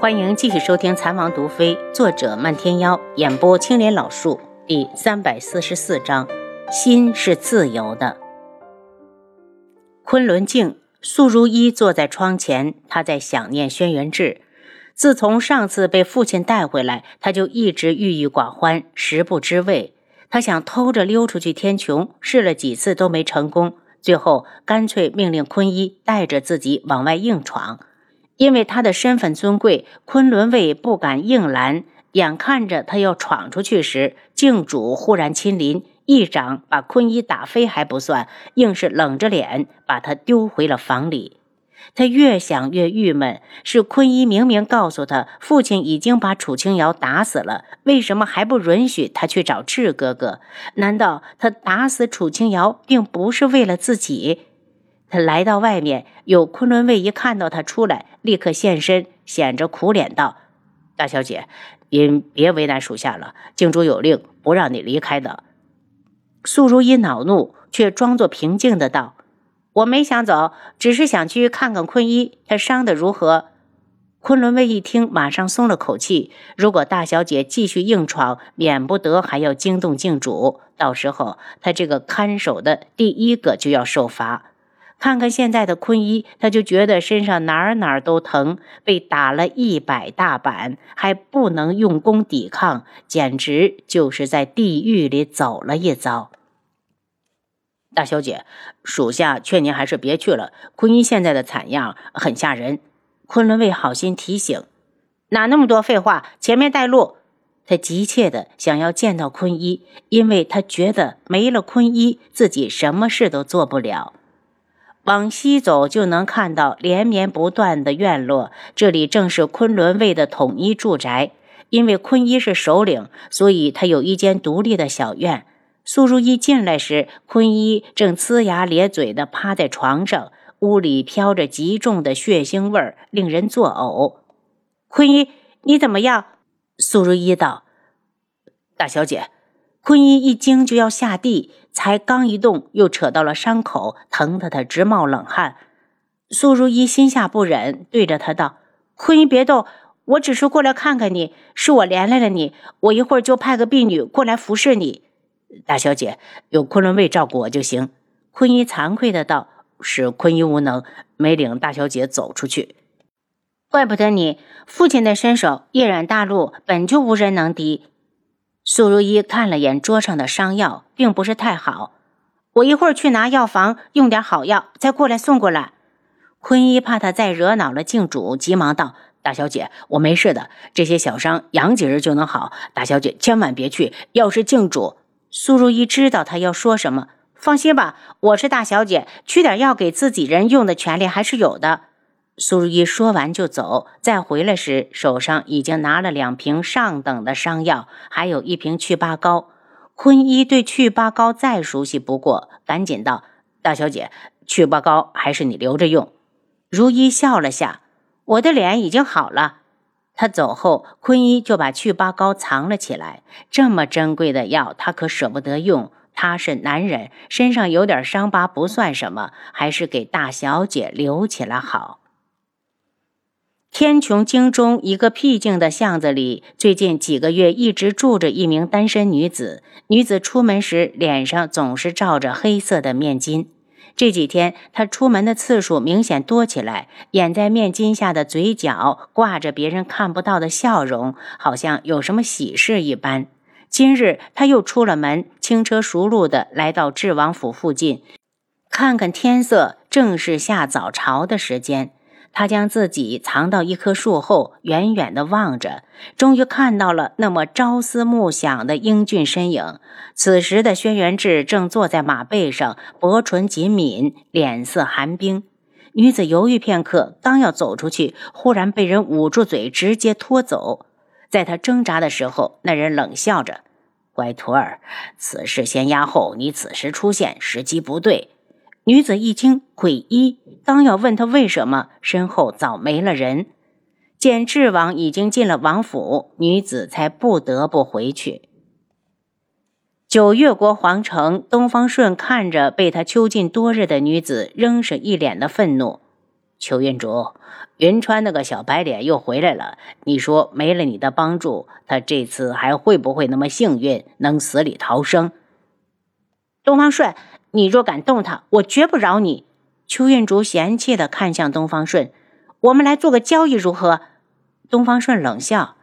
欢迎继续收听《残王毒妃》，作者漫天妖，演播青莲老树，第三百四十四章：心是自由的。昆仑镜，素如一坐在窗前，他在想念轩辕志。自从上次被父亲带回来，他就一直郁郁寡欢，食不知味。他想偷着溜出去天穹，试了几次都没成功，最后干脆命令坤一带着自己往外硬闯。因为他的身份尊贵，昆仑卫不敢硬拦。眼看着他要闯出去时，镜主忽然亲临，一掌把坤一打飞还不算，硬是冷着脸把他丢回了房里。他越想越郁闷，是坤一明明告诉他，父亲已经把楚清瑶打死了，为什么还不允许他去找智哥哥？难道他打死楚清瑶并不是为了自己？他来到外面，有昆仑卫一看到他出来，立刻现身，显着苦脸道：“大小姐，您别为难属下了，镜主有令，不让你离开的。”素如意恼怒，却装作平静的道：“我没想走，只是想去看看坤一，他伤得如何。”昆仑卫一听，马上松了口气。如果大小姐继续硬闯，免不得还要惊动镜主，到时候他这个看守的第一个就要受罚。看看现在的坤一，他就觉得身上哪儿哪儿都疼，被打了一百大板，还不能用功抵抗，简直就是在地狱里走了一遭。大小姐，属下劝您还是别去了。坤一现在的惨样很吓人。昆仑卫好心提醒：“哪那么多废话，前面带路。”他急切的想要见到坤一，因为他觉得没了坤一，自己什么事都做不了。往西走，就能看到连绵不断的院落。这里正是昆仑卫的统一住宅。因为坤一是首领，所以他有一间独立的小院。苏如意进来时，坤一正呲牙咧嘴地趴在床上，屋里飘着极重的血腥味儿，令人作呕。坤一，你怎么样？苏如意道：“大小姐。”坤一一惊就要下地，才刚一动，又扯到了伤口，疼得他直冒冷汗。苏如意心下不忍，对着他道：“坤一别动，我只是过来看看你，是我连累了你，我一会儿就派个婢女过来服侍你。”大小姐有昆仑卫照顾我就行。坤一惭愧的道：“是坤一无能，没领大小姐走出去。怪不得你父亲的身手，夜染大陆本就无人能敌。”苏如意看了眼桌上的伤药，并不是太好。我一会儿去拿药房用点好药，再过来送过来。坤一怕他再惹恼了镜主，急忙道：“大小姐，我没事的，这些小伤养几日就能好。大小姐千万别去，要是镜主……”苏如意知道他要说什么，放心吧，我是大小姐，取点药给自己人用的权利还是有的。苏如意说完就走，再回来时手上已经拿了两瓶上等的伤药，还有一瓶祛疤膏。坤一对祛疤膏再熟悉不过，赶紧道：“大小姐，祛疤膏还是你留着用。”如一笑了下：“我的脸已经好了。”他走后，坤一就把祛疤膏藏了起来。这么珍贵的药，他可舍不得用。他是男人，身上有点伤疤不算什么，还是给大小姐留起来好。天穹京中一个僻静的巷子里，最近几个月一直住着一名单身女子。女子出门时脸上总是罩着黑色的面巾。这几天她出门的次数明显多起来，掩在面巾下的嘴角挂着别人看不到的笑容，好像有什么喜事一般。今日她又出了门，轻车熟路地来到智王府附近，看看天色，正是下早朝的时间。他将自己藏到一棵树后，远远地望着，终于看到了那么朝思暮想的英俊身影。此时的轩辕志正坐在马背上，薄唇紧抿，脸色寒冰。女子犹豫片刻，刚要走出去，忽然被人捂住嘴，直接拖走。在她挣扎的时候，那人冷笑着：“乖徒儿，此事先压后，你此时出现，时机不对。”女子一惊，诡异，刚要问他为什么，身后早没了人。见智王已经进了王府，女子才不得不回去。九月国皇城，东方顺看着被他囚禁多日的女子，仍是一脸的愤怒。邱云竹，云川那个小白脸又回来了。你说没了你的帮助，他这次还会不会那么幸运，能死里逃生？东方顺，你若敢动他，我绝不饶你！邱运竹嫌弃的看向东方顺，我们来做个交易如何？东方顺冷笑：“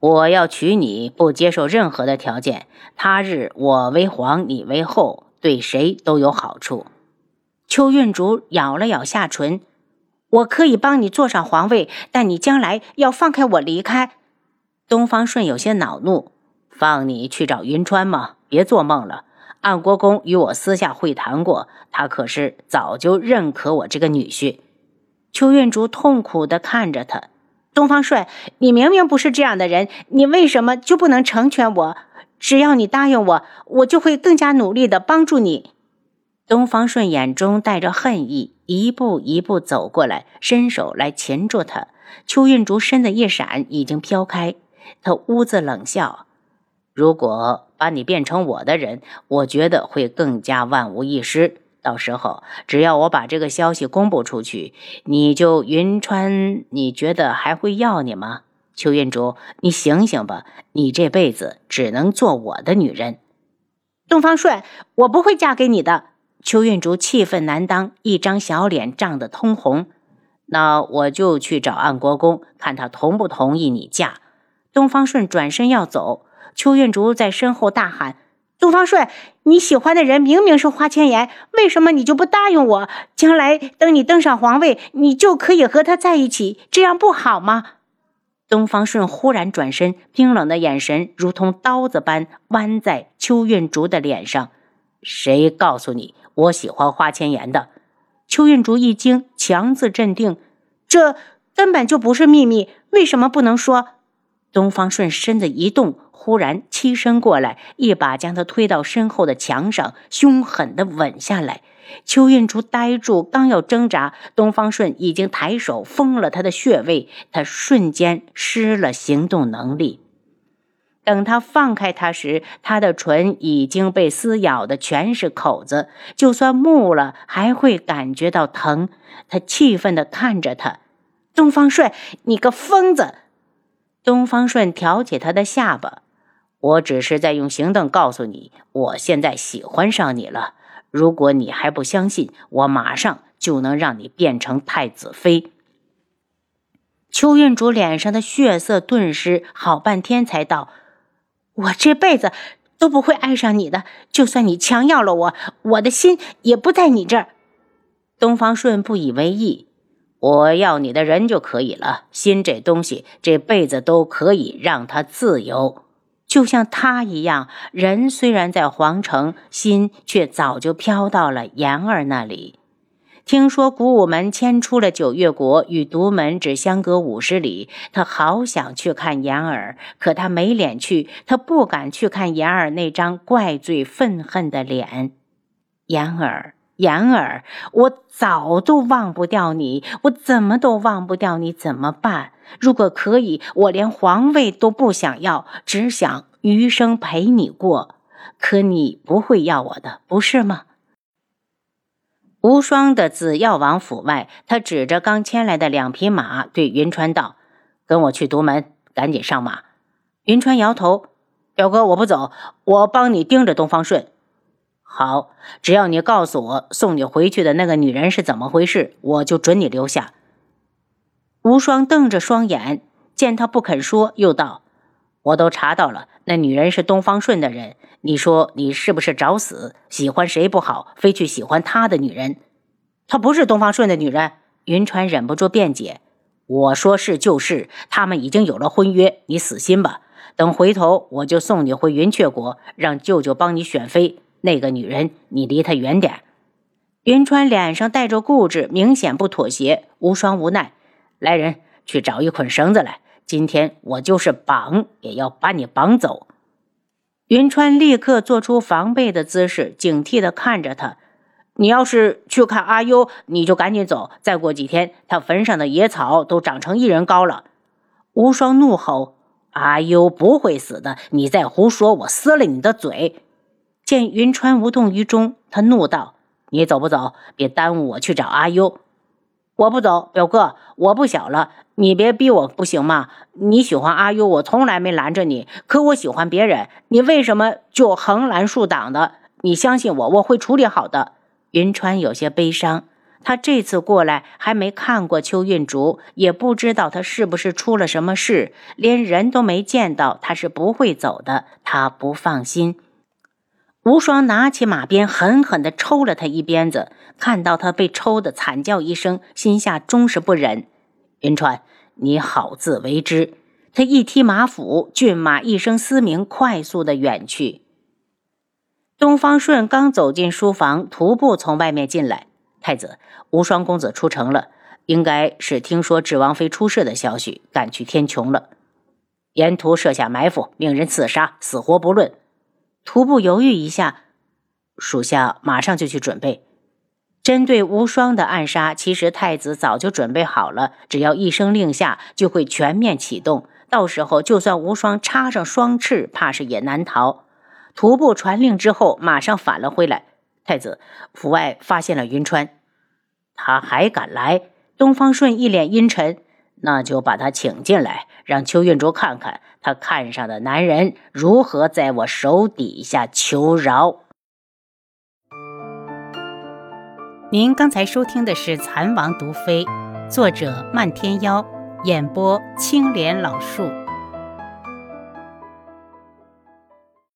我要娶你，不接受任何的条件。他日我为皇，你为后，对谁都有好处。”邱运竹咬了咬下唇。我可以帮你坐上皇位，但你将来要放开我离开。东方顺有些恼怒：“放你去找云川吗？别做梦了！安国公与我私下会谈过，他可是早就认可我这个女婿。”邱运竹痛苦地看着他：“东方顺，你明明不是这样的人，你为什么就不能成全我？只要你答应我，我就会更加努力地帮助你。”东方顺眼中带着恨意。一步一步走过来，伸手来擒住他。邱运竹身子一闪，已经飘开。他兀自冷笑：“如果把你变成我的人，我觉得会更加万无一失。到时候，只要我把这个消息公布出去，你就云川，你觉得还会要你吗？邱运竹，你醒醒吧！你这辈子只能做我的女人。东方顺，我不会嫁给你的。”邱运竹气愤难当，一张小脸涨得通红。那我就去找安国公，看他同不同意你嫁。东方顺转身要走，邱运竹在身后大喊：“东方顺，你喜欢的人明明是花千颜，为什么你就不答应我？将来等你登上皇位，你就可以和他在一起，这样不好吗？”东方顺忽然转身，冰冷的眼神如同刀子般剜在邱运竹的脸上。谁告诉你？我喜欢花千颜的，邱运竹一惊，强自镇定，这根本就不是秘密，为什么不能说？东方顺身子一动，忽然欺身过来，一把将他推到身后的墙上，凶狠地吻下来。邱运竹呆住，刚要挣扎，东方顺已经抬手封了他的穴位，他瞬间失了行动能力。等他放开他时，他的唇已经被撕咬的全是口子，就算木了还会感觉到疼。他气愤地看着他，东方顺，你个疯子！东方顺挑起他的下巴，我只是在用行动告诉你，我现在喜欢上你了。如果你还不相信，我马上就能让你变成太子妃。邱运竹脸上的血色顿时好半天才道。我这辈子都不会爱上你的，就算你强要了我，我的心也不在你这儿。东方顺不以为意，我要你的人就可以了，心这东西这辈子都可以让他自由，就像他一样。人虽然在皇城，心却早就飘到了言儿那里。听说古武门迁出了九月国，与独门只相隔五十里。他好想去看言儿，可他没脸去，他不敢去看言儿那张怪罪愤恨的脸。言儿，言儿，我早都忘不掉你，我怎么都忘不掉你，怎么办？如果可以，我连皇位都不想要，只想余生陪你过。可你不会要我的，不是吗？无双的紫药王府外，他指着刚牵来的两匹马，对云川道：“跟我去独门，赶紧上马。”云川摇头：“表哥，我不走，我帮你盯着东方顺。”“好，只要你告诉我送你回去的那个女人是怎么回事，我就准你留下。”无双瞪着双眼，见他不肯说，又道：“我都查到了，那女人是东方顺的人。”你说你是不是找死？喜欢谁不好，非去喜欢他的女人？她不是东方顺的女人。云川忍不住辩解：“我说是就是，他们已经有了婚约，你死心吧。等回头我就送你回云雀国，让舅舅帮你选妃。那个女人，你离她远点。”云川脸上带着固执，明显不妥协。无双无奈：“来人，去找一捆绳子来。今天我就是绑，也要把你绑走。”云川立刻做出防备的姿势，警惕地看着他。你要是去看阿优，你就赶紧走。再过几天，他坟上的野草都长成一人高了。无双怒吼：“阿优不会死的！你再胡说，我撕了你的嘴！”见云川无动于衷，他怒道：“你走不走？别耽误我去找阿优。”我不走，表哥，我不小了，你别逼我，不行吗？你喜欢阿优，我从来没拦着你，可我喜欢别人，你为什么就横拦竖挡的？你相信我，我会处理好的。云川有些悲伤，他这次过来还没看过邱运竹，也不知道他是不是出了什么事，连人都没见到，他是不会走的，他不放心。无双拿起马鞭，狠狠地抽了他一鞭子。看到他被抽得惨叫一声，心下终是不忍。云川，你好自为之。他一踢马腹，骏马一声嘶鸣，快速的远去。东方顺刚走进书房，徒步从外面进来。太子，无双公子出城了，应该是听说智王妃出事的消息，赶去天穹了。沿途设下埋伏，命人刺杀，死活不论。徒步犹豫一下，属下马上就去准备。针对无双的暗杀，其实太子早就准备好了，只要一声令下，就会全面启动。到时候就算无双插上双翅，怕是也难逃。徒步传令之后，马上返了回来。太子府外发现了云川，他还敢来？东方顺一脸阴沉。那就把他请进来，让邱运竹看看他看上的男人如何在我手底下求饶。您刚才收听的是《蚕王毒妃》，作者漫天妖，演播青莲老树。